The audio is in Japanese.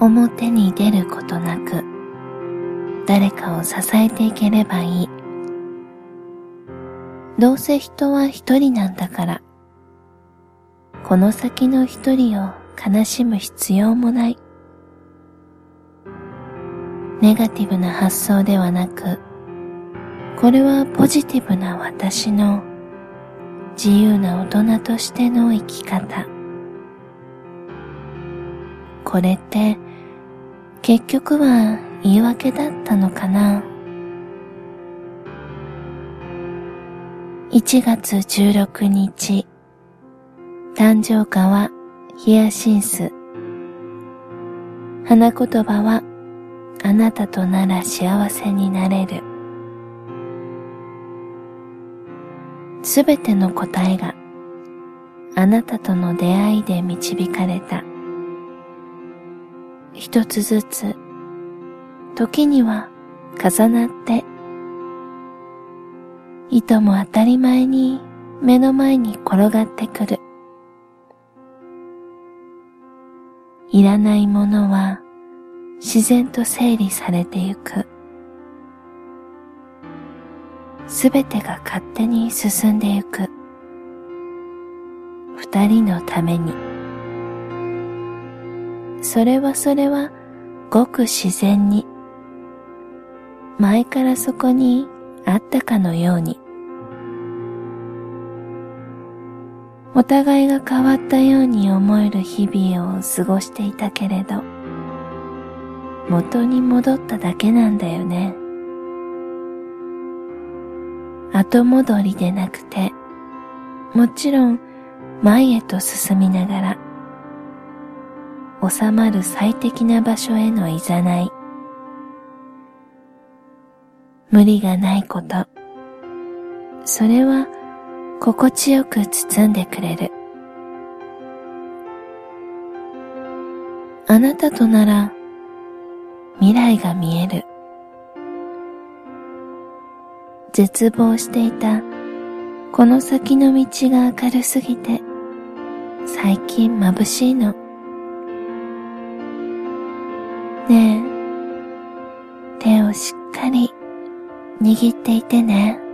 表に出ることなく誰かを支えていければいい。どうせ人は一人なんだから、この先の一人を悲しむ必要もない。ネガティブな発想ではなく、これはポジティブな私の自由な大人としての生き方。これって結局は言い訳だったのかな。1月16日誕生花はヒヤシンス花言葉はあなたとなら幸せになれる。すべての答えがあなたとの出会いで導かれた。一つずつ時には重なっていとも当たり前に目の前に転がってくる。いらないものは自然と整理されてゆく。すべてが勝手に進んでゆく。二人のために。それはそれはごく自然に前からそこにあったかのようにお互いが変わったように思える日々を過ごしていたけれど元に戻っただけなんだよね。後戻りでなくてもちろん前へと進みながら収まる最適な場所へのいざない無理がないこと。それは心地よく包んでくれる。あなたとなら未来が見える。絶望していたこの先の道が明るすぎて最近眩しいの。かり握っていてね。